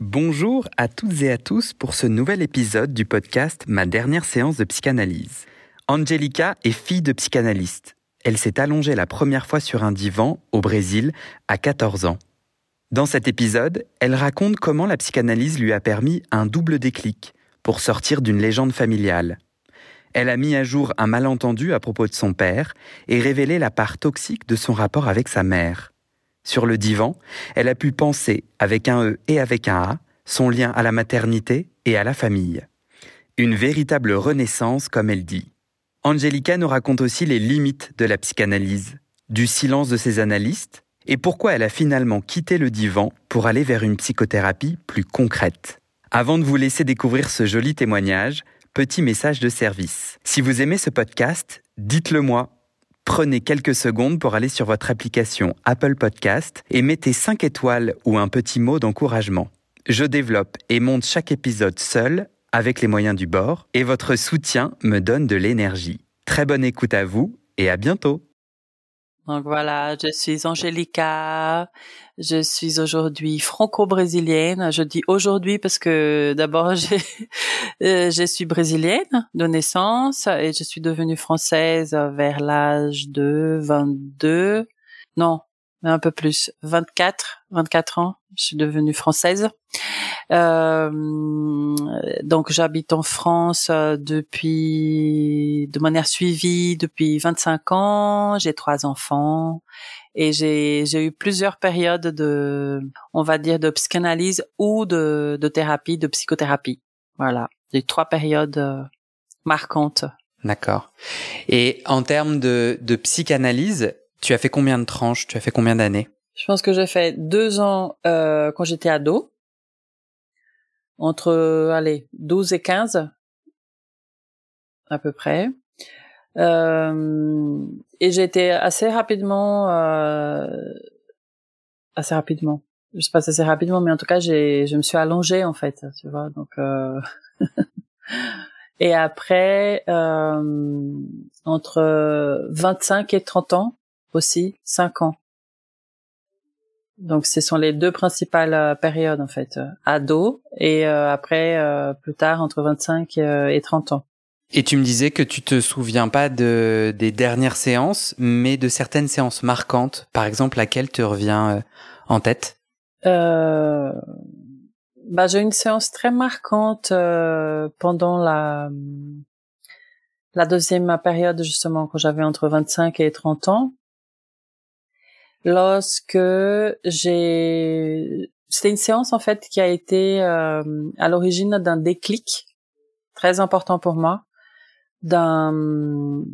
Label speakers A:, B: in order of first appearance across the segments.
A: Bonjour à toutes et à tous pour ce nouvel épisode du podcast Ma dernière séance de psychanalyse. Angelica est fille de psychanalyste. Elle s'est allongée la première fois sur un divan au Brésil à 14 ans. Dans cet épisode, elle raconte comment la psychanalyse lui a permis un double déclic pour sortir d'une légende familiale. Elle a mis à jour un malentendu à propos de son père et révélé la part toxique de son rapport avec sa mère. Sur le divan, elle a pu penser, avec un E et avec un A, son lien à la maternité et à la famille. Une véritable renaissance, comme elle dit. Angelica nous raconte aussi les limites de la psychanalyse, du silence de ses analystes, et pourquoi elle a finalement quitté le divan pour aller vers une psychothérapie plus concrète. Avant de vous laisser découvrir ce joli témoignage, petit message de service. Si vous aimez ce podcast, dites-le moi Prenez quelques secondes pour aller sur votre application Apple Podcast et mettez 5 étoiles ou un petit mot d'encouragement. Je développe et monte chaque épisode seul, avec les moyens du bord, et votre soutien me donne de l'énergie. Très bonne écoute à vous et à bientôt.
B: Donc voilà, je suis Angelica. Je suis aujourd'hui franco-brésilienne. Je dis aujourd'hui parce que d'abord euh, je suis brésilienne de naissance et je suis devenue française vers l'âge de 22. Non, un peu plus, 24, 24 ans. Je suis devenue française. Euh, donc j'habite en France euh, depuis de manière suivie depuis 25 ans. J'ai trois enfants et j'ai j'ai eu plusieurs périodes de on va dire de psychanalyse ou de de thérapie, de psychothérapie. Voilà, j'ai trois périodes euh, marquantes.
A: D'accord. Et en termes de de psychanalyse, tu as fait combien de tranches? Tu as fait combien d'années?
B: Je pense que j'ai fait deux ans euh, quand j'étais ado entre allez 12 et 15 à peu près. Euh, et j'ai été assez rapidement euh, assez rapidement. Je sais pas si assez rapidement, mais en tout cas, j'ai je me suis allongée en fait, tu vois. Donc euh... et après euh, entre 25 et 30 ans aussi, 5 ans. Donc ce sont les deux principales euh, périodes en fait, euh, ado et euh, après plus tard entre 25 et 30 ans.
A: Et tu me disais que tu te souviens pas de des dernières séances, mais de certaines séances marquantes. Par exemple, laquelle te revient en tête?
B: Euh, bah, j'ai une séance très marquante pendant la la deuxième période justement quand j'avais entre 25 et 30 ans lorsque j'ai c'était une séance en fait qui a été euh, à l'origine d'un déclic très important pour moi d'un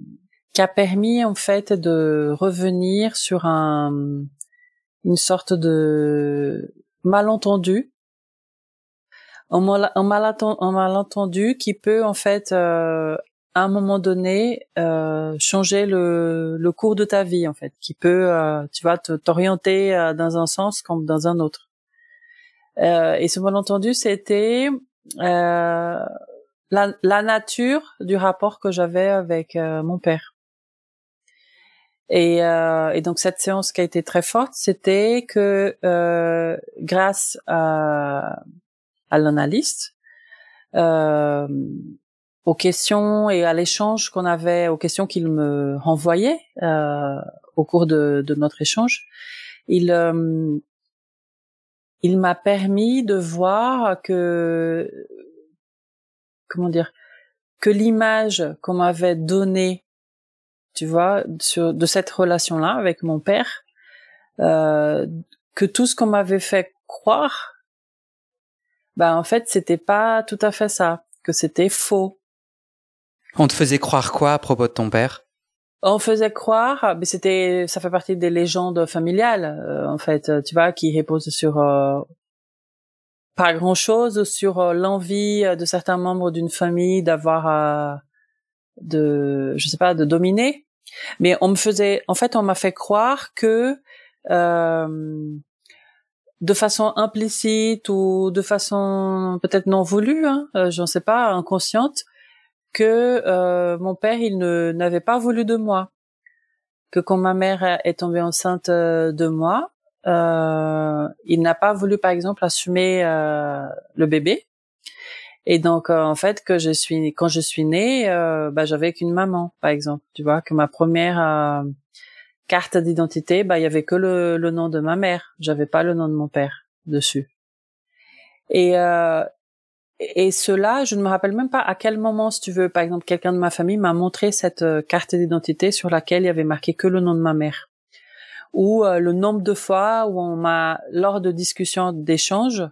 B: qui a permis en fait de revenir sur un une sorte de malentendu un, malentendu qui peut en fait euh, à un moment donné euh, changer le, le, cours de ta vie en fait, qui peut, euh, tu vois, t'orienter euh, dans un sens comme dans un autre. Euh, et ce malentendu, c'était euh, la, la, nature du rapport que j'avais avec euh, mon père. Et, et, donc cette séance qui a été très forte, c'était que grâce à, à l'analyste, aux questions et à l'échange qu'on avait, aux questions qu'il me renvoyait euh, au cours de, de, notre échange, il euh, il m'a permis de voir que comment dire que l'image qu'on m'avait donnée, tu vois, de cette relation-là avec mon père, euh, que tout ce qu'on m'avait fait croire, ben en fait c'était pas tout à fait ça, que c'était faux.
A: On te faisait croire quoi à propos de ton père?
B: On faisait croire, mais c'était, ça fait partie des légendes familiales euh, en fait, tu vois, qui reposent sur euh, pas grand chose, sur euh, l'envie de certains membres d'une famille d'avoir, de, je sais pas, de dominer. Mais on me faisait, en fait, on m'a fait croire que euh, de façon implicite ou de façon peut-être non voulue, hein, euh, j'en sais pas, inconsciente, que euh, mon père il ne n'avait pas voulu de moi, que quand ma mère est tombée enceinte euh, de moi, euh, il n'a pas voulu par exemple assumer euh, le bébé. Et donc en fait que je suis quand je suis née, bah j'avais qu'une maman par exemple, tu vois, que ma première carte d'identité, bah il y avait que le, le, nom de ma mère, j'avais pas le nom de mon père dessus. Et euh, et cela, je ne me rappelle même pas à quel moment, si tu veux, par exemple, quelqu'un de ma famille m'a montré cette euh, carte d'identité sur laquelle il y avait marqué que le nom de ma mère, ou euh, le nombre de fois où on m'a, lors de discussions d'échanges,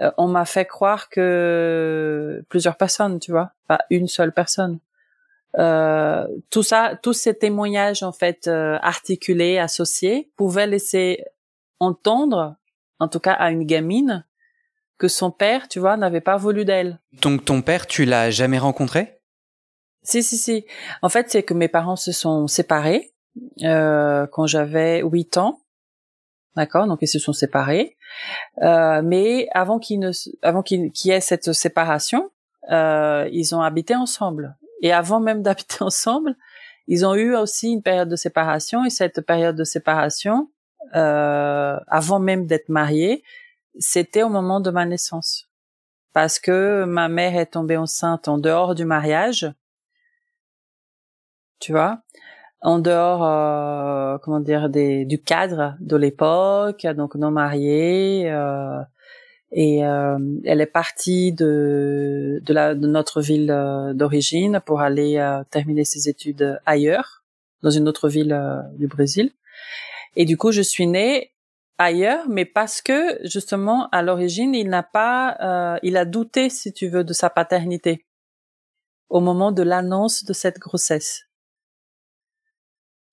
B: euh, on m'a fait croire que plusieurs personnes, tu vois, pas une seule personne. Euh, tout ça, tous ces témoignages en fait euh, articulés, associés, pouvaient laisser entendre, en tout cas à une gamine, que son père, tu vois, n'avait pas voulu d'elle.
A: Donc ton père, tu l'as jamais rencontré?
B: Si, si, si. En fait, c'est que mes parents se sont séparés euh, quand j'avais 8 ans. D'accord, donc ils se sont séparés. Euh, mais avant qu'il ne, avant qu'il y ait cette séparation, euh, ils ont habité ensemble. Et avant même d'habiter ensemble, ils ont eu aussi une période de séparation. Et cette période de séparation, euh, avant même d'être mariés, c'était au moment de ma naissance. Parce que ma mère est tombée enceinte en dehors du mariage. Tu vois? En dehors, euh, comment dire, du cadre de l'époque, donc non mariés, euh, et euh, elle est partie de de, la, de notre ville euh, d'origine pour aller euh, terminer ses études ailleurs, dans une autre ville du Brésil. Et du coup, je suis née ailleurs, mais parce que justement à l'origine, il n'a pas, il a douté, si tu veux, de sa paternité au moment de l'annonce de cette grossesse.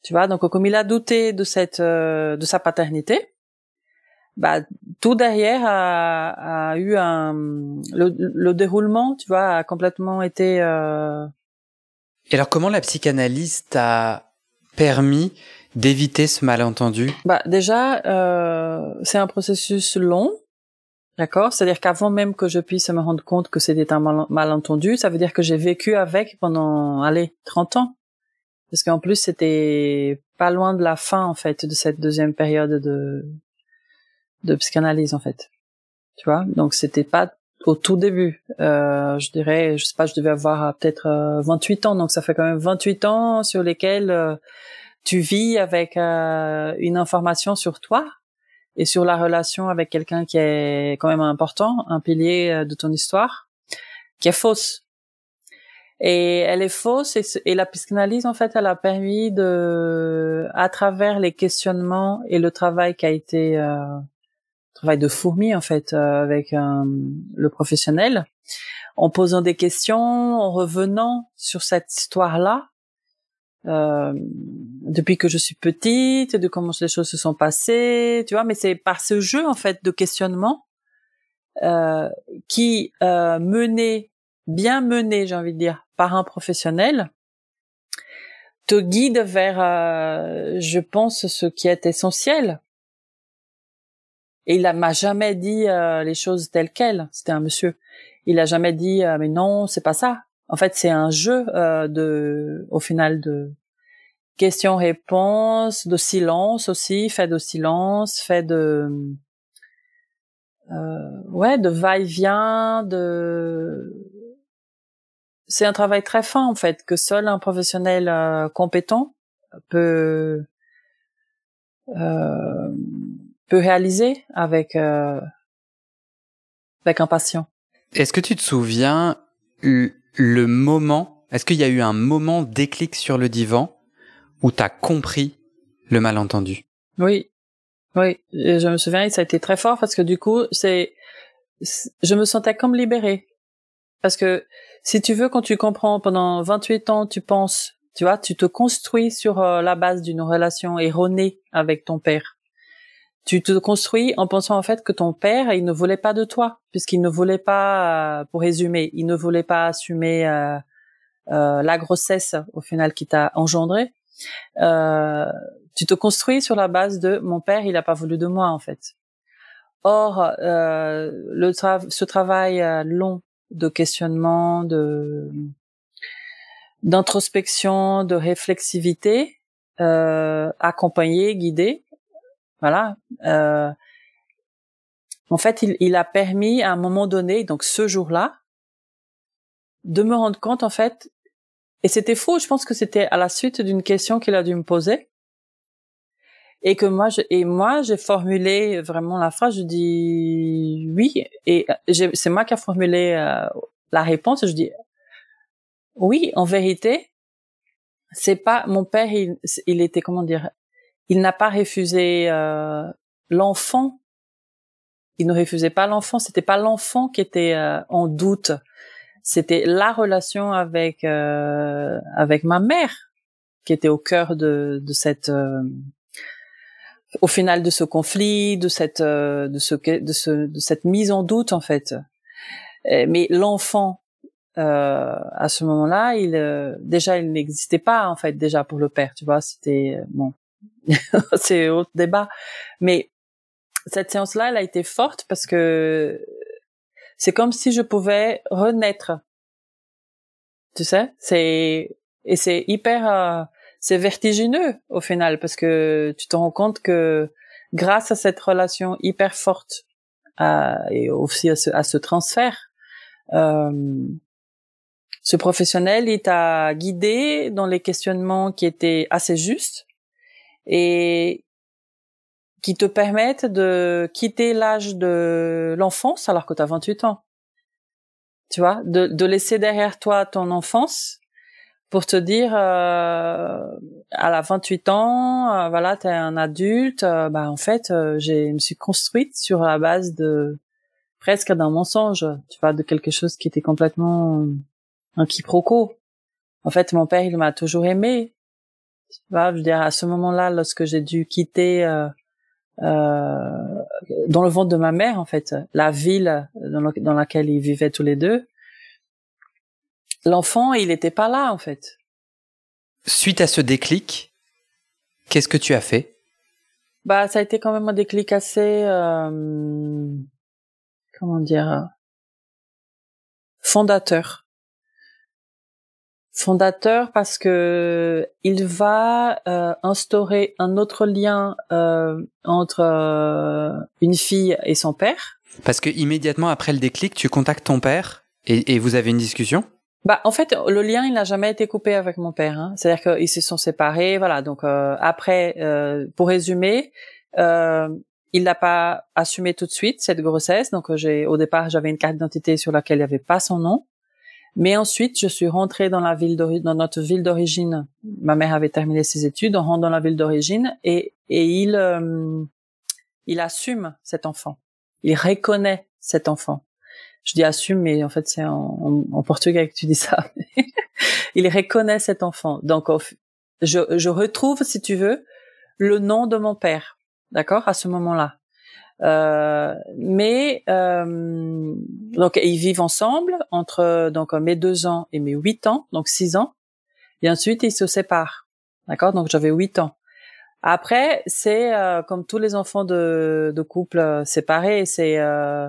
B: Tu vois, donc comme il a douté de cette de sa paternité, bah, tout derrière a, a eu un le, le, déroulement, tu vois, a complètement été. Euh...
A: Et alors, comment la psychanalyse t'a permis d'éviter ce malentendu?
B: Bah, déjà, euh, c'est un processus long. D'accord, c'est-à-dire qu'avant même que je puisse me rendre compte que c'était un malentendu, ça veut dire que j'ai vécu avec pendant, allez, 30 ans. Parce qu'en plus, c'était pas loin de la fin, en fait, de cette deuxième période de, de psychanalyse en fait. Tu vois, donc c'était pas au tout début. Euh, je dirais, je sais pas, je devais avoir euh, peut-être 28 euh, ans, donc ça fait quand même 28 ans sur lesquels euh, tu vis avec une information sur toi et sur la relation avec quelqu'un qui est quand même important, un pilier de ton histoire, qui est fausse. Et elle est fausse et, la psychanalyse en fait, elle a permis de, à travers les questionnements et le travail qui a été travail de fourmi en fait euh, avec euh, le professionnel, en posant des questions, en revenant sur cette histoire-là, euh, depuis que je suis petite, de comment les choses se sont passées, tu vois. Mais c'est par ce jeu en fait de questionnement euh, qui euh, mené, bien mené, j'ai envie de dire, par un professionnel, te guide vers, euh, je pense, ce qui est essentiel et il m'a jamais dit euh, les choses telles quelles. C'était un monsieur. Il a jamais dit euh, mais non, c'est pas ça. En fait, c'est un jeu euh, de, au final de questions-réponses, de silence aussi, fait de silence, fait de ouais, de va-et-vient, de c'est un travail très fin en fait que seul un professionnel euh, compétent peut euh, peut réaliser avec euh, avec un patient.
A: Est-ce que tu te souviens le moment Est-ce qu'il y a eu un moment déclic sur le divan où tu as compris le malentendu?
B: Oui, oui, je me souviens, ça a été très fort parce que du coup, c'est, je me sentais comme libérée. Parce que si tu veux, quand tu comprends pendant 28 ans, tu penses, tu vois, tu te construis sur euh, la base d'une relation erronée avec ton père. Tu te construis en pensant en fait que ton père, il ne voulait pas de toi, puisqu'il ne voulait pas, euh, pour résumer, il ne voulait pas assumer euh, euh la grossesse au final qui t'a engendré. Euh, tu te construis sur la base de mon père, il n'a pas voulu de moi en fait. Or, euh, le ce travail euh, long de questionnement, de d'introspection, de réflexivité, accompagné, guidé, voilà. Euh, en fait, il, a permis à un moment donné, donc ce jour-là, de me rendre compte en fait, et c'était faux. Je pense que c'était à la suite d'une question qu'il a dû me poser et que moi et moi j'ai formulé vraiment la phrase je dis oui et c'est moi qui a formulé euh, la réponse je dis oui en vérité c'est pas mon père il, il était comment dire il n'a pas refusé euh, l'enfant. Il ne refusait pas l'enfant. C'était pas l'enfant qui était euh, en doute. C'était la relation avec avec ma mère qui était au cœur de, de cette au final de ce conflit, de cette euh, de ce de ce de cette mise en doute en fait. Mais l'enfant euh, à ce moment-là, il euh, déjà il n'existait pas en fait déjà pour le père, tu vois, c'était bon, c'est autre débat. Mais cette séance-là, elle a été forte parce que c'est comme si je pouvais renaître. Tu sais, c'est et c'est hyper c'est vertigineux au final parce que tu te rends compte que grâce à cette relation hyper forte euh, et aussi à ce, à ce transfert, euh, ce professionnel il t'a guidé dans les questionnements qui étaient assez justes et qui te permettent de quitter l'âge de l'enfance alors que tu as 28 ans. Tu vois, de, de laisser derrière toi ton enfance pour te dire euh, à la 28 ans euh, voilà tu es un adulte euh, bah en fait euh, j'ai me suis construite sur la base de presque d'un mensonge tu vois de quelque chose qui était complètement un quiproquo en fait mon père il m'a toujours aimé je veux dire à ce moment-là lorsque j'ai dû quitter euh, dans le ventre de ma mère en fait la ville dans, dans laquelle ils vivaient tous les deux l'enfant, il n'était pas là en fait.
A: Suite à ce déclic, qu'est-ce que tu as fait?
B: Bah, ça a été quand même un déclic assez, euh, comment dire, fondateur. Fondateur parce que il va euh, instaurer un autre lien euh, entre une fille et son père.
A: Parce que immédiatement après le déclic, tu contactes ton père et, et vous avez une discussion?
B: Bah, en fait, le lien, il n'a jamais été coupé avec mon père. Hein. C'est-à-dire qu'ils se sont séparés, voilà. Donc euh, après, euh, pour résumer, euh, il n'a pas assumé tout de suite cette grossesse. Donc j'ai, au départ, j'avais une carte d'identité sur laquelle il n'y avait pas son nom. Mais ensuite, je suis rentrée dans la ville dans notre ville d'origine. Ma mère avait terminé ses études. On rentre dans la ville d'origine et et il euh, il assume cet enfant. Il reconnaît cet enfant je dis assume, mais en fait c'est en, en, portugais que tu dis ça. il reconnaît cet enfant. Donc je, je retrouve, si tu veux, le nom de mon père, d'accord, à ce moment-là. Euh, mais euh, donc ils vivent ensemble entre donc mes deux ans et mes huit ans, donc six ans, et ensuite ils se séparent, d'accord? Donc j'avais huit ans. Après c'est euh, comme tous les enfants de, de couples euh, séparés, c'est euh,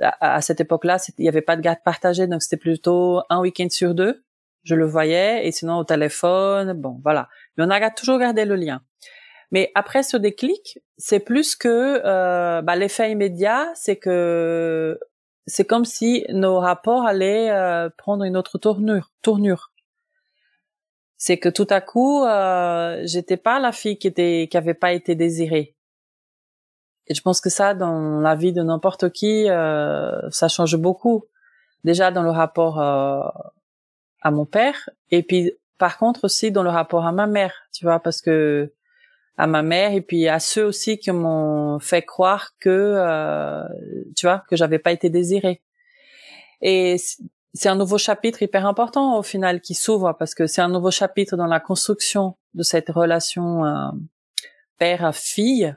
B: à, cette époque-là, il n'y avait pas de garde partagée, donc c'était plutôt un week-end sur deux. Je le voyais, et sinon au téléphone, bon, voilà. Mais on a toujours gardé le lien. Mais après ce déclic, c'est plus que euh, bah, l'effet immédiat, c'est que c'est comme si nos rapports allaient euh, prendre une autre tournure. tournure. C'est que tout à coup, euh, j'étais pas la fille qui était qui avait pas été désirée. Et je pense que ça, dans la vie de n'importe qui, euh, ça change beaucoup. Déjà dans le rapport euh, à mon père, et puis par contre aussi dans le rapport à ma mère, tu vois, parce que à ma mère et puis à ceux aussi qui m'ont fait croire que euh, tu vois que j'avais pas été désirée. Et c'est un nouveau chapitre hyper important au final qui s'ouvre parce que c'est un nouveau chapitre dans la construction de cette relation euh, père-fille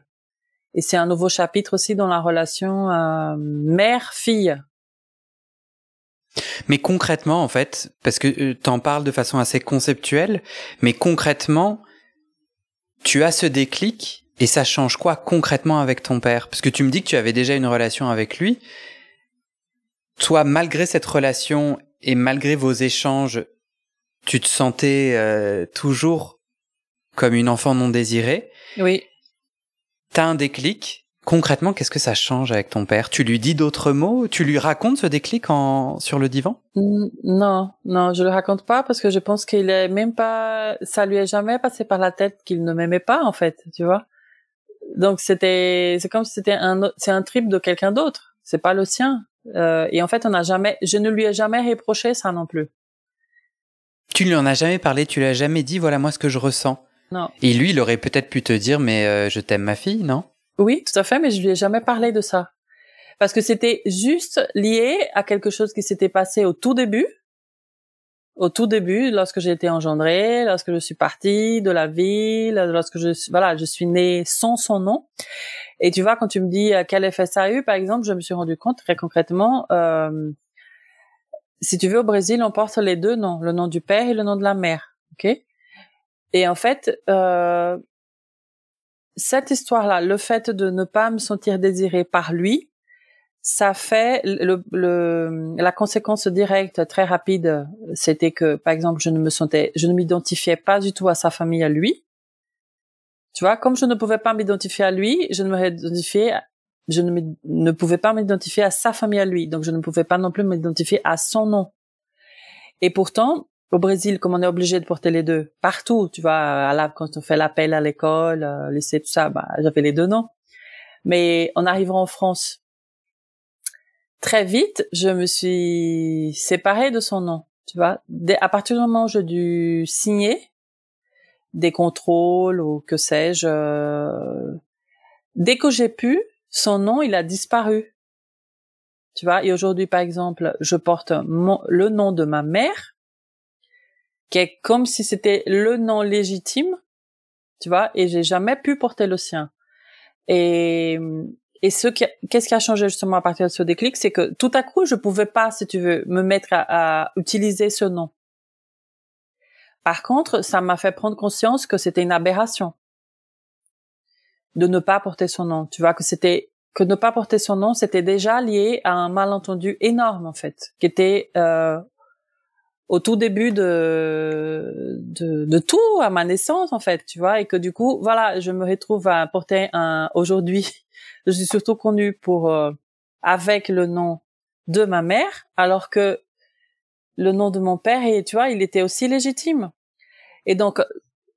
B: et c'est un nouveau chapitre aussi dans la relation euh, mère-fille.
A: Mais concrètement, en fait, parce que tu en parles de façon assez conceptuelle, mais concrètement, tu as ce déclic et ça change quoi concrètement avec ton père? Parce que tu me dis que tu avais déjà une relation avec lui. Toi, malgré cette relation et malgré vos échanges, tu te sentais euh, toujours comme une enfant non désirée.
B: Oui.
A: T'as un déclic. Concrètement, qu'est-ce que ça change avec ton père? Tu lui dis d'autres mots? Tu lui racontes ce déclic en sur le divan?
B: Non, non, je le raconte pas parce que je pense qu'il est même pas. Ça lui est jamais passé par la tête qu'il ne m'aimait pas en fait, tu vois? Donc c'était, c'est comme si c'était un, c'est un trip de quelqu'un d'autre. C'est pas le sien. Euh, et en fait, on n'a jamais, je ne lui ai jamais reproché ça non plus.
A: Tu lui en as jamais parlé, tu lui as jamais dit voilà moi ce que je ressens?
B: Non.
A: Et lui, il aurait peut-être pu te dire mais euh, je t'aime ma fille, non?
B: Oui, tout à fait, mais je lui ai jamais parlé de ça parce que c'était juste lié à quelque chose qui s'était passé au tout début. Au tout début, lorsque j'ai été engendrée, lorsque je suis partie de la ville, lorsque je voilà, je suis née sans son nom. Et tu vois, quand tu me dis euh, quel effet ça a eu, par exemple, je me suis rendu compte très concrètement, euh, si tu veux, au Brésil, on porte les deux noms, le nom du père et le nom de la mère. Ok? Et en fait, euh, cette histoire-là, le fait de ne pas me sentir désirée par lui, ça fait le, le, la conséquence directe très rapide, c'était que, par exemple, je ne me sentais, je ne m'identifiais pas du tout à sa famille à lui. Tu vois, comme je ne pouvais pas m'identifier à lui, je ne me je ne, ne pouvais pas m'identifier à sa famille à lui, donc je ne pouvais pas non plus m'identifier à son nom. Et pourtant, au Brésil, comme on est obligé de porter les deux partout, tu vois, à la, quand on fait l'appel à l'école, euh, lycée, tout ça, bah, j'avais les deux noms. Mais en arrivant en France, très vite, je me suis séparée de son nom, tu vois. Dès, à partir du moment où j'ai dû signer, des contrôles ou que sais-je. Euh, dès que j'ai pu, son nom, il a disparu. Tu vois, et aujourd'hui, par exemple, je porte le nom de ma mère, qui est comme si c'était le nom légitime, tu vois, et j'ai jamais pu porter le sien. Et, et ce qu'est-ce qui a changé justement à partir de ce déclic, c'est que tout à coup, je pouvais pas, si tu veux, me mettre à, à utiliser ce nom. Par contre, ça m'a fait prendre conscience que c'était une aberration de ne pas porter son nom. Tu vois que c'était que ne pas porter son nom, c'était déjà lié à un malentendu énorme en fait, qui était euh, au tout début de, de, de tout à ma naissance en fait, tu vois, et que du coup, voilà, je me retrouve à porter un. Aujourd'hui, je suis surtout connue pour euh, avec le nom de ma mère, alors que le nom de mon père et tu vois, il était aussi légitime. Et donc,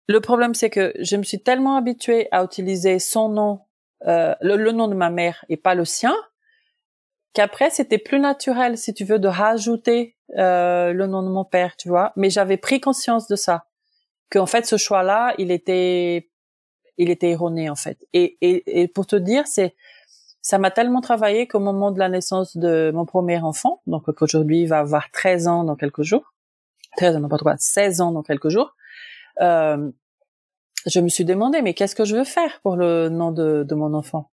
B: le problème, c'est que je me suis tellement habituée à utiliser son nom, euh, le, nom de ma mère et pas le sien, qu'après, c'était plus naturel, si tu veux, de rajouter euh, le nom de mon père, tu vois. Mais j'avais pris conscience de ça, qu'en fait, ce choix-là, il était, il était erroné en fait. Et, et, et pour te dire, c'est ça m'a tellement travaillé qu'au moment de la naissance de mon premier enfant, donc qu'aujourd'hui il va avoir 13 ans dans quelques jours, 13 ans, pas quoi, 16 ans dans quelques jours, euh, je me suis demandé, mais qu'est-ce que je veux faire pour le nom de, de mon enfant?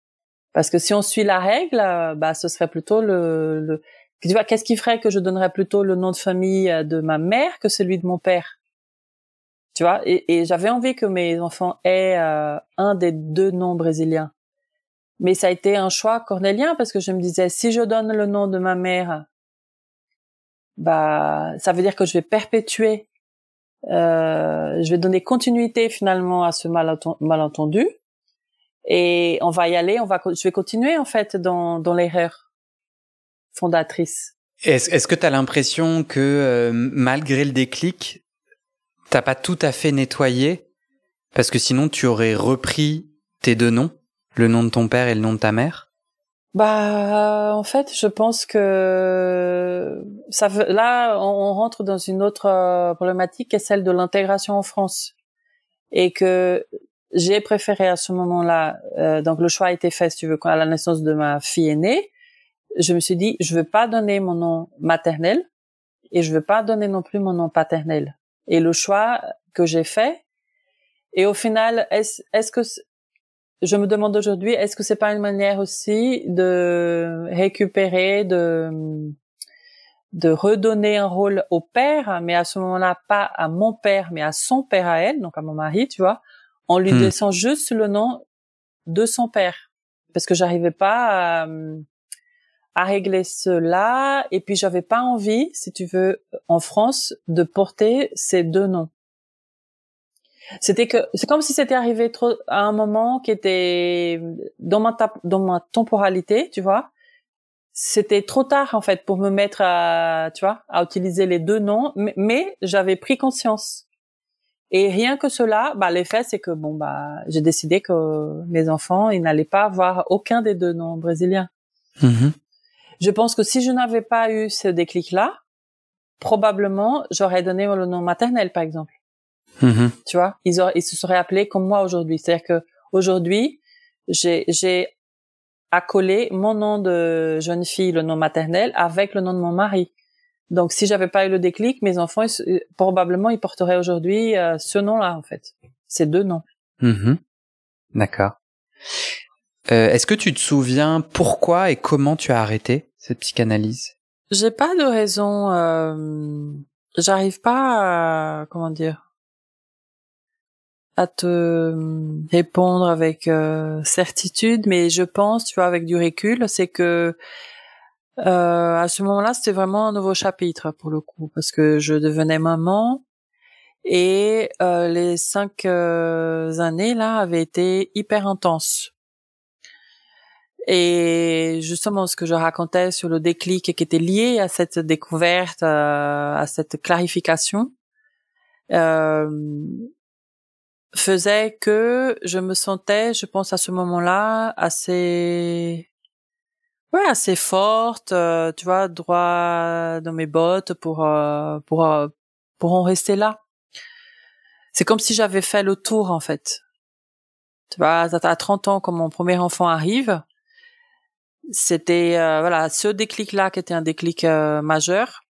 B: Parce que si on suit la règle, bah ce serait plutôt le, le tu vois, qu'est-ce qui ferait que je donnerais plutôt le nom de famille de ma mère que celui de mon père? Tu vois, et, et j'avais envie que mes enfants aient euh, un des deux noms brésiliens. Mais ça a été un choix cornélien parce que je me disais, si je donne le nom de ma mère, bah, ça veut dire que je vais perpétuer, euh, je vais donner continuité finalement à ce malentendu. Et on va y aller, on va, je vais continuer en fait dans, dans l'erreur. fondatrice.
A: Est-ce est que tu as l'impression que euh, malgré le déclic, t'as pas tout à fait nettoyé? Parce que sinon tu aurais repris tes deux noms, le nom de ton père et le nom de ta mère?
B: Bah, en fait, je pense que ça là, on rentre dans une autre euh, problématique qui est celle de l'intégration en France, et que j'ai préféré à ce moment-là. Euh, donc, le choix a été fait, si tu veux, à la naissance de ma fille aînée. Je me suis dit, je veux pas donner mon nom maternel et je veux pas donner non plus mon nom paternel. Et le choix que j'ai fait, et au final, est-ce est que je me demande aujourd'hui, est-ce que c'est pas une manière aussi de récupérer, de de redonner un rôle au père, mais à ce moment-là pas à mon père, mais à son père à elle, donc à mon mari, tu vois, en lui hmm. laissant juste le nom de son père, parce que j'arrivais pas à, à régler cela, et puis j'avais pas envie, si tu veux, en France, de porter ces deux noms. C'était que c'est comme si c'était arrivé trop à un moment qui était dans ma dans ma temporalité, tu vois. C'était trop tard en fait pour me mettre à tu vois à utiliser les deux noms, mais, j'avais pris conscience. Et rien que cela, bah l'effet c'est que bon bah j'ai décidé que mes enfants ils n'allaient pas avoir aucun des deux noms brésiliens. Mm-hmm. Je pense que si je n'avais pas eu ce déclic là, probablement j'aurais donné le nom maternel par exemple. Mm-hmm. Tu vois, ils, auraient, ils se seraient appelés comme moi aujourd'hui. C'est-à-dire que aujourd'hui, j'ai, j'ai accolé mon nom de jeune fille, le nom maternel, avec le nom de mon mari. Donc, si j'avais pas eu le déclic, mes enfants, probablement, ils porteraient aujourd'hui euh, ce nom-là, en fait. Ces deux noms.
A: Mm-hmm. D'accord. Euh, est-ce que tu te souviens pourquoi et comment tu as arrêté cette psychanalyse?
B: J'ai pas de raison. Euh, J'arrive pas à comment dire à te euh, répondre avec euh, certitude, mais je pense, tu vois, avec du recul, c'est que euh, à ce moment-là, c'était vraiment un nouveau chapitre pour le coup, parce que je devenais maman et les cinq années là avaient été hyper intenses. Et justement, ce que je racontais sur le déclic qui était lié à cette découverte, à cette clarification, euh, faisait que je me sentais, je pense à ce moment-là, assez, ouais, assez forte, euh, tu vois, droit dans mes bottes pour euh, pour euh, pour en rester là. C'est comme si j'avais fait le tour en fait. Tu vois, à 30 ans quand mon premier enfant arrive, c'était voilà ce déclic là qui était un déclic majeur,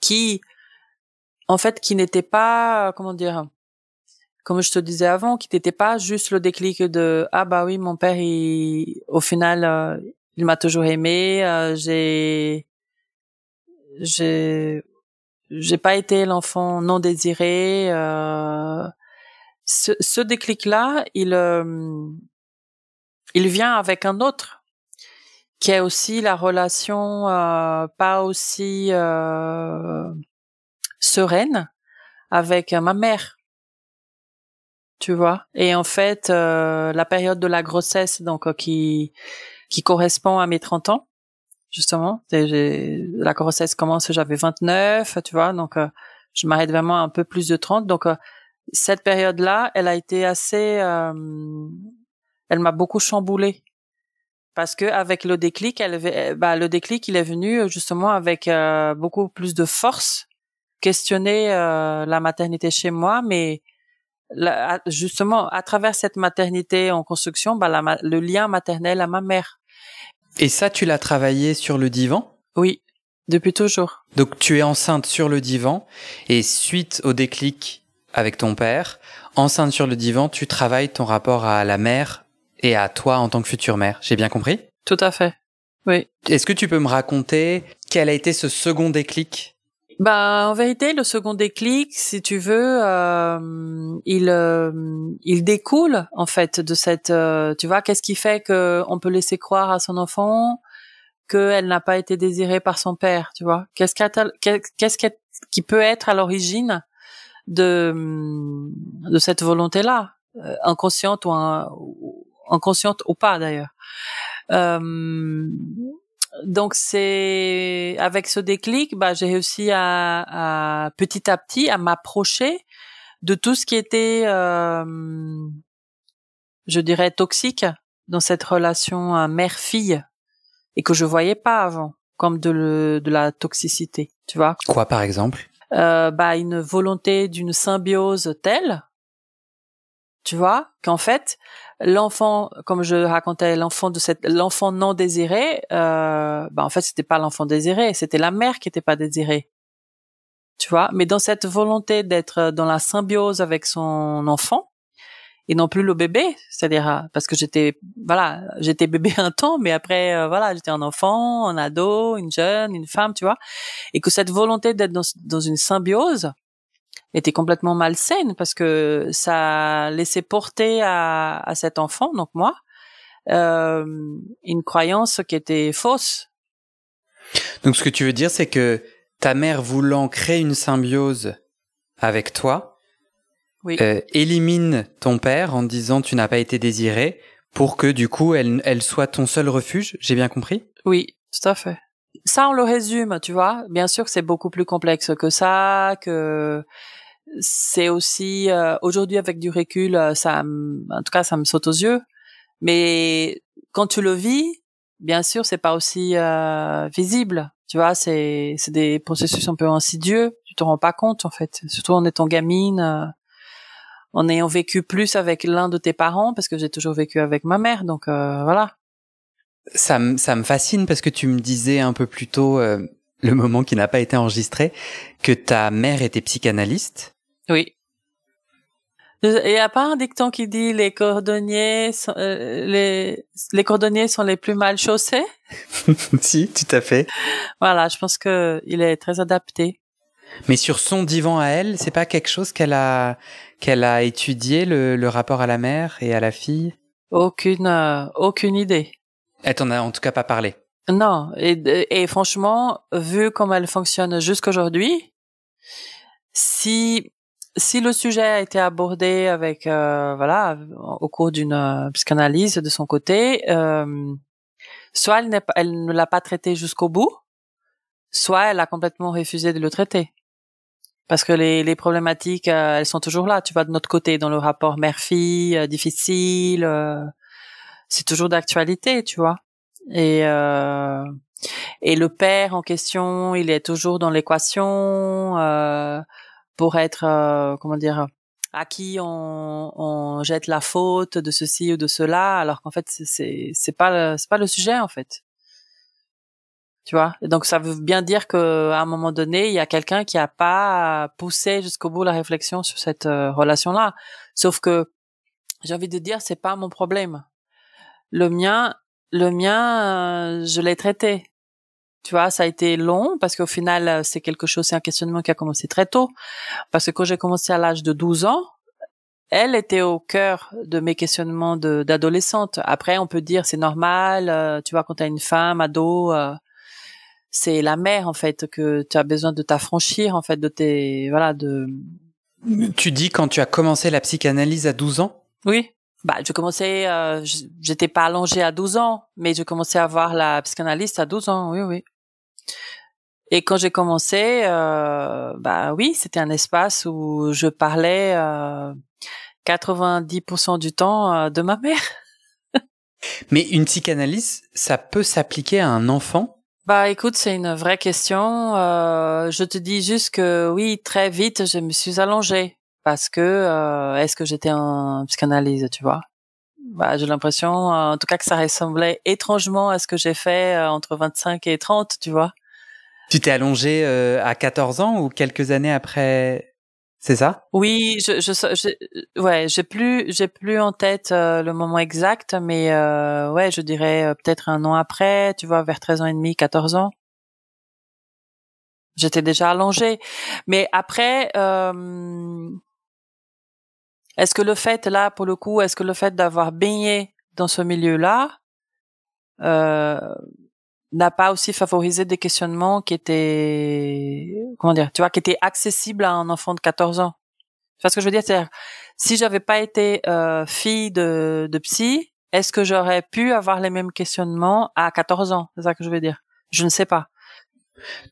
B: qui en fait qui n'était pas comment dire comme je te disais avant, qui n'était pas juste le déclic de ah bah oui mon père il au final euh, il m'a toujours aimé, euh, j'ai j'ai j'ai pas été l'enfant non désiré. Euh, ce, ce déclic là, il il vient avec un autre qui est aussi la relation pas aussi sereine avec ma mère tu vois? Et en fait, euh, la période de la grossesse, donc euh, qui qui correspond à mes 30 ans, justement. La grossesse commence, j'avais 29, tu vois, donc euh, je m'arrête vraiment un peu plus de 30. Donc cette période-là, elle a été assez, elle m'a beaucoup chamboulée parce que avec le déclic, elle, bah, le déclic, il est venu justement avec beaucoup plus de force, questionner la maternité chez moi, mais justement, à travers cette maternité en construction, bah, le lien maternel à ma mère.
A: Et ça, tu l'as travaillé sur le divan?
B: Oui, depuis toujours.
A: Donc tu es enceinte sur le divan et suite au déclic avec ton père, enceinte sur le divan, tu travailles ton rapport à la mère et à toi en tant que future mère. J'ai bien compris?
B: Tout à fait. Oui.
A: Est-ce que tu peux me raconter quel a été ce second déclic?
B: Bah, en vérité, le second déclic, si tu veux, euh, il euh, il découle en fait de cette, euh, tu vois, qu'est-ce qui fait que on peut laisser croire à son enfant qu'elle n'a pas été désirée par son père, tu vois? Qu'est-ce qu'est-ce qui peut être à l'origine de de cette volonté-là, inconsciente ou inconsciente ou pas d'ailleurs donc c'est avec ce déclic, bah, j'ai réussi à, à, petit à petit à m'approcher de tout ce qui était, euh, je dirais, toxique dans cette relation euh, mère-fille et que je voyais pas avant comme de, le, de la toxicité, tu vois.
A: Quoi par exemple?
B: Euh, Bah une volonté d'une symbiose telle, tu vois, qu'en fait l'enfant, comme je racontais, l'enfant de cette, l'enfant non désiré, euh, bah en fait c'était pas l'enfant désiré, c'était la mère qui était pas désirée, tu vois? Mais dans cette volonté d'être dans la symbiose avec son enfant, et non plus le bébé, c'est-à-dire parce que j'étais voilà, j'étais bébé un temps, mais après euh, voilà, j'étais un enfant, un ado, une jeune, une femme, tu vois, et que cette volonté d'être dans, dans une symbiose était complètement malsaine parce que ça laissait porter à, à cet enfant, donc moi, euh, une croyance qui était fausse.
A: Donc ce que tu veux dire, c'est que ta mère voulant créer une symbiose avec toi, euh, élimine ton père en disant tu n'as pas été désiré pour que du coup elle, elle soit ton seul refuge. J'ai bien compris?
B: Oui, tout à fait. Ça, on le résume, tu vois. Bien sûr que c'est beaucoup plus complexe que ça, que c'est aussi euh, aujourd'hui avec du recul, euh, ça, en tout cas, ça me saute aux yeux. Mais quand tu le vis, bien sûr, c'est pas aussi euh, visible. Tu vois, c'est c'est des processus un peu insidieux. Tu te rends pas compte en fait, surtout en étant gamine en ayant vécu plus avec l'un de tes parents, parce que j'ai toujours vécu avec ma mère, donc euh, voilà.
A: Ça, ça me fascine parce que tu me disais un peu plus tôt, euh, le moment qui n'a pas été enregistré, que ta mère était psychanalyste.
B: Oui. Il n'y a pas un dicton qui dit les cordonniers sont, euh, les les cordonniers sont les plus mal chaussés?
A: Si, tout à fait.
B: Voilà, je pense que il est très adapté.
A: Mais sur son divan à elle, c'est pas quelque chose qu'elle a qu'elle a étudié le, le, rapport à la mère et à la fille?
B: Aucune euh, aucune idée.
A: Elle t'en a en tout cas pas parlé.
B: Non, et, franchement, vu comment elle fonctionne jusqu'aujourd'hui, si si le sujet a été abordé avec euh, voilà au cours d'une euh, psychanalyse de son côté, euh, soit elle, elle ne l'a pas traité jusqu'au bout, soit elle a complètement refusé de le traiter parce que les, les problématiques, euh, elles sont toujours là. Tu vois, de notre côté, dans le rapport mère-fille, euh, difficile, c'est toujours d'actualité, tu vois. Et et le père en question, il est toujours dans l'équation pour être, comment dire, à qui on, on jette la faute de ceci ou de cela, alors qu'en fait, c'est c'est pas c'est pas le sujet en fait tu vois? donc ça veut bien dire que à un moment donné, il y a quelqu'un qui a pas poussé jusqu'au bout la réflexion sur cette euh, relation-là. Sauf que j'ai envie de dire, c'est pas mon problème. Le mien, le mien, euh, je l'ai traité. Tu vois, ça a été long parce qu'au final, euh, c'est quelque chose, c'est un questionnement qui a commencé très tôt. Parce que quand j'ai commencé à l'âge de 12 ans, elle était au cœur de mes questionnements d'adolescente. Après, on peut dire c'est normal, tu vois, quand tu as une femme ado, c'est la mer en fait que tu as besoin de t'affranchir en fait de tes voilà de
A: tu dis quand tu as commencé la psychanalyse à 12 ans?
B: Oui. Bah, je commençais, euh, j'étais pas allongée à 12 ans, mais je commençais à voir la psychanalyste à 12 ans, oui, oui. Et quand j'ai commencé, euh, bah oui, c'était un espace où je parlais euh, 90% du temps euh, de ma mère.
A: mais une psychanalyse, ça peut s'appliquer à un enfant?
B: Bah écoute, c'est une vraie question. Euh, je te dis juste que oui, très vite, je me suis allongée parce que euh, est-ce que j'étais en psychanalyse, tu vois? Bah, j'ai l'impression, en tout cas, que ça ressemblait étrangement à ce que j'ai fait euh, entre 25 et 30, tu vois?
A: Tu t'es allongée à 14 ans ou quelques années après c'est ça?
B: Oui, je, je, je ouais, j'ai plus, j'ai plus en tête euh, le moment exact, mais euh, ouais, je dirais euh, peut-être un an après, tu vois, vers 13 ans et demi, 14 ans. J'étais déjà allongée, mais après, euh, est-ce que le fait là, pour le coup, est-ce que le fait d'avoir baigné dans ce milieu-là, euh, n'a pas aussi favorisé des questionnements qui étaient comment dire tu vois qui étaient accessibles à un enfant de 14 ans? Tu vois ce que je veux dire? C'est si j'avais pas été euh, fille de, de psy est-ce que j'aurais pu avoir les mêmes questionnements à 14 ans? C'est ça que je veux dire. Je ne sais pas.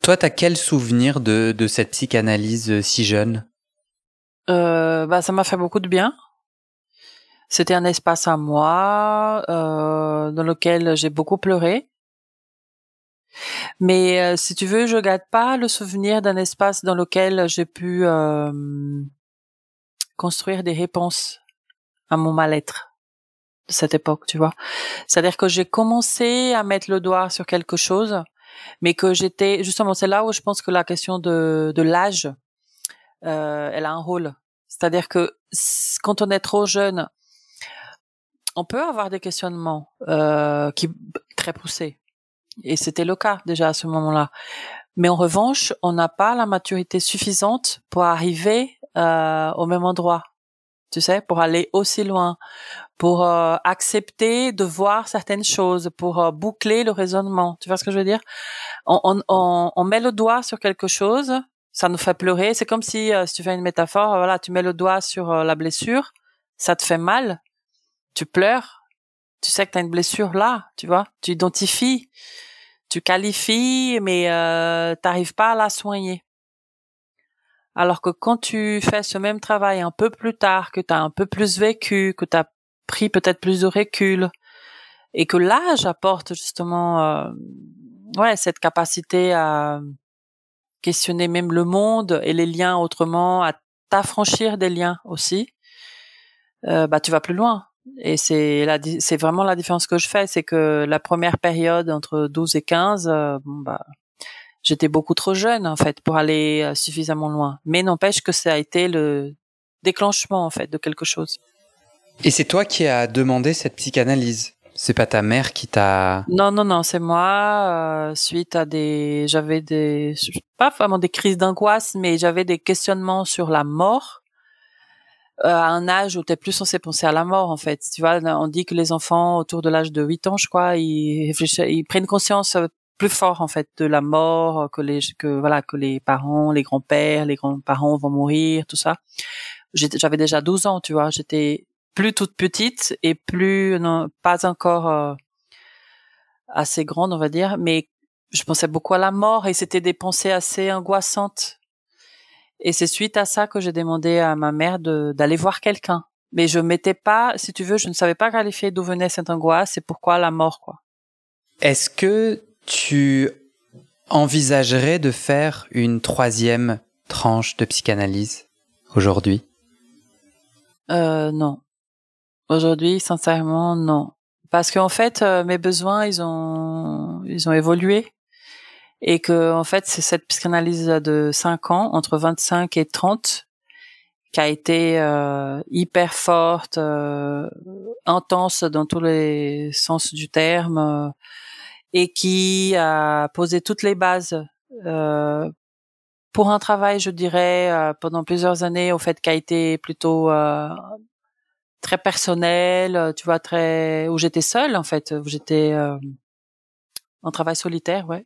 A: Toi, t'as quel souvenir de, de cette psychanalyse euh, si jeune?
B: Euh, bah, ça m'a fait beaucoup de bien. C'était un espace à moi euh, dans lequel j'ai beaucoup pleuré. Mais euh, si tu veux, je garde pas le souvenir d'un espace dans lequel j'ai pu euh, construire des réponses à mon mal-être de cette époque, tu vois. C'est-à-dire que j'ai commencé à mettre le doigt sur quelque chose, mais que j'étais justement, c'est là où je pense que la question de, de l'âge, euh, elle a un rôle. C'est-à-dire que quand on est trop jeune, on peut avoir des questionnements euh, qui très poussés, et c'était le cas déjà à ce moment-là. Mais en revanche, on n'a pas la maturité suffisante pour arriver euh, au même endroit tu sais, pour aller aussi loin, pour euh, accepter de voir certaines choses, pour euh, boucler le raisonnement. Tu vois ce que je veux dire? On, on, on, on, met le doigt sur quelque chose, ça nous fait pleurer. C'est comme si, euh, si tu fais une métaphore, voilà, tu mets le doigt sur la blessure, ça te fait mal, tu pleures, tu sais que tu as une blessure là, tu vois, tu identifies, tu qualifies, mais euh, t'arrives pas à la soigner. Alors que quand tu fais ce même travail un peu plus tard, que tu as un peu plus vécu, que tu as pris peut-être plus de recul, et que l'âge apporte justement euh, ouais cette capacité à questionner même le monde et les liens autrement, à t'affranchir des liens aussi, euh, bah tu vas plus loin. Et c'est c'est vraiment la différence que je fais, c'est que la première période entre 12 et 15, euh, bon bah j'étais beaucoup trop jeune en fait pour aller euh, suffisamment loin. Mais n'empêche que ça a été le déclenchement en fait de quelque chose.
A: Et c'est toi qui as demandé cette psychanalyse? C'est pas ta mère qui t'a.
B: Non non non, c'est moi euh, suite à des, j'avais des, pas vraiment des crises d'angoisse, mais j'avais des questionnements sur la mort. Euh, à un âge où tu es plus censé penser à la mort en fait. Tu vois, on dit que les enfants autour de l'âge de 8 ans, je crois, ils, ils prennent conscience plus fort en fait de la mort que les que voilà que les parents les grands-pères les grands-parents vont mourir tout ça j'avais déjà 12 ans tu vois j'étais plus toute petite et plus non pas encore euh, assez grande on va dire mais je pensais beaucoup à la mort et c'était des pensées assez angoissantes. Et c'est suite à ça que j'ai demandé à ma mère d'aller voir quelqu'un. Mais je m'étais pas si tu veux je ne savais pas qualifier d'où venait cette angoisse et pourquoi la mort quoi.
A: Est-ce que tu envisagerais de faire une troisième tranche de psychanalyse aujourd'hui?
B: Euh, Non. Aujourd'hui, sincèrement, non. Parce qu'en fait, euh, mes besoins, ils ont, ils ont évolué. Et que, en fait, c'est cette psychanalyse de 5 ans, entre 25 et 30, qui a été euh, hyper forte, euh, intense dans tous les sens du terme et qui a posé toutes les bases euh, pour un travail, je dirais, euh, pendant plusieurs années, au fait, qui a été plutôt euh, très personnel, tu vois, très où j'étais seule en fait, où j'étais en travail solitaire, ouais,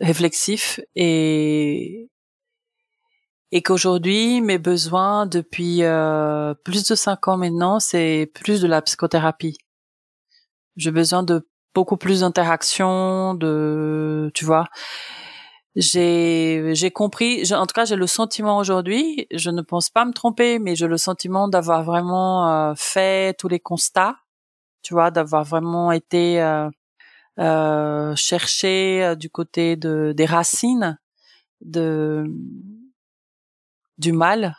B: réflexif et et qu'aujourd'hui mes besoins depuis plus de cinq ans maintenant, c'est plus de la psychothérapie. J'ai besoin de beaucoup plus d'interaction, de, tu vois. J'ai, j'ai compris, en tout cas, j'ai le sentiment aujourd'hui, je ne pense pas me tromper, mais j'ai le sentiment d'avoir vraiment euh, fait tous les constats, tu vois, d'avoir vraiment été euh, euh, chercher euh, du côté de des racines de du mal,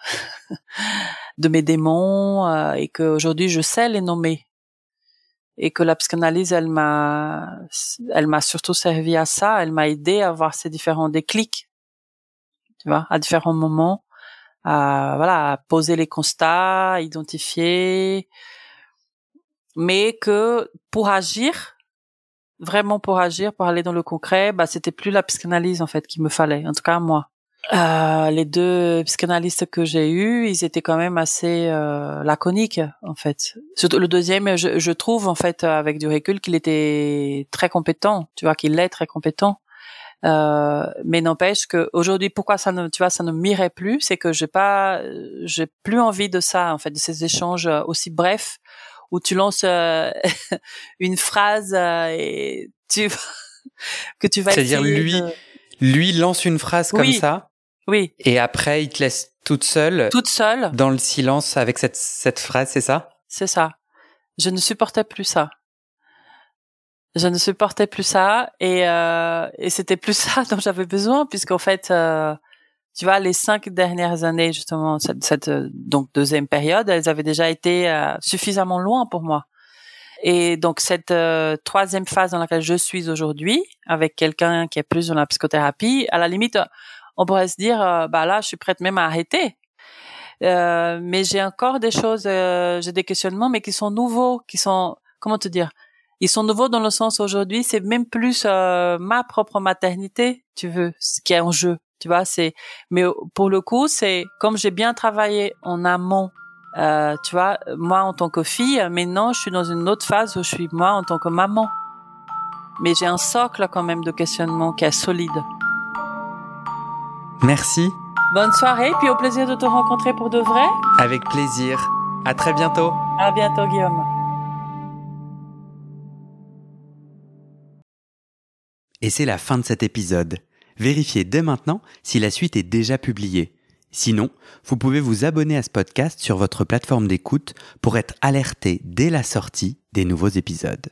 B: de mes démons, euh, et qu'aujourd'hui je sais les nommer et que la psychanalyse, elle m'a, elle m'a surtout servi à ça. Elle m'a aidé à avoir ces différents déclics, tu vois, à différents moments, à voilà, à poser les constats, à identifier, mais que pour agir, vraiment pour agir, pour aller dans le concret, bah c'était plus la psychanalyse en fait qu'il me fallait, en tout cas moi. Euh, les deux psychanalystes que j'ai eus, ils étaient quand même assez euh, laconiques en fait. Surtout le deuxième, je, je, trouve en fait avec du recul qu'il était très compétent. Tu vois qu'il est très compétent. Euh, mais n'empêche que aujourd'hui, pourquoi ça ne, tu vois, ça ne m'irait plus, c'est que j'ai pas, j'ai plus envie de ça en fait, de ces échanges aussi brefs où tu lances euh, une phrase euh, et tu que tu vas
A: C'est-à-dire lui, lui lance une phrase comme ça.
B: Oui.
A: Et après, il te laisse toute seule.
B: Toute seule.
A: Dans le silence avec cette, cette phrase, c'est ça?
B: C'est ça. Je ne supportais plus ça. Je ne supportais plus ça et, euh, et c'était plus ça dont j'avais besoin puisqu'en fait, euh, tu vois, les cinq dernières années justement, cette, cette donc deuxième période, elles avaient déjà été euh, suffisamment loin pour moi. Et donc cette euh, troisième phase dans laquelle je suis aujourd'hui, avec quelqu'un qui est plus dans la psychothérapie, à la limite, on pourrait se dire, euh, bah là, je suis prête même à arrêter. Euh, mais j'ai encore des choses, j'ai des questionnements, mais qui sont nouveaux, qui sont, comment te dire, ils sont nouveaux dans le sens aujourd'hui, c'est même plus ma propre maternité, tu veux, ce qui est en jeu. Tu vois, c'est, mais pour le coup, c'est comme j'ai bien travaillé en amont euh, tu vois, moi en tant que fille, maintenant je suis dans une autre phase où je suis moi en tant que maman. Mais j'ai un socle quand même de questionnement qui est solide.
A: Merci.
B: Bonne soirée, puis au plaisir de te rencontrer pour de vrai.
A: Avec plaisir. À très bientôt.
B: À bientôt, Guillaume.
A: Et c'est la fin de cet épisode. Vérifiez dès maintenant si la suite est déjà publiée. Sinon, vous pouvez vous abonner à ce podcast sur votre plateforme d'écoute pour être alerté dès la sortie des nouveaux épisodes.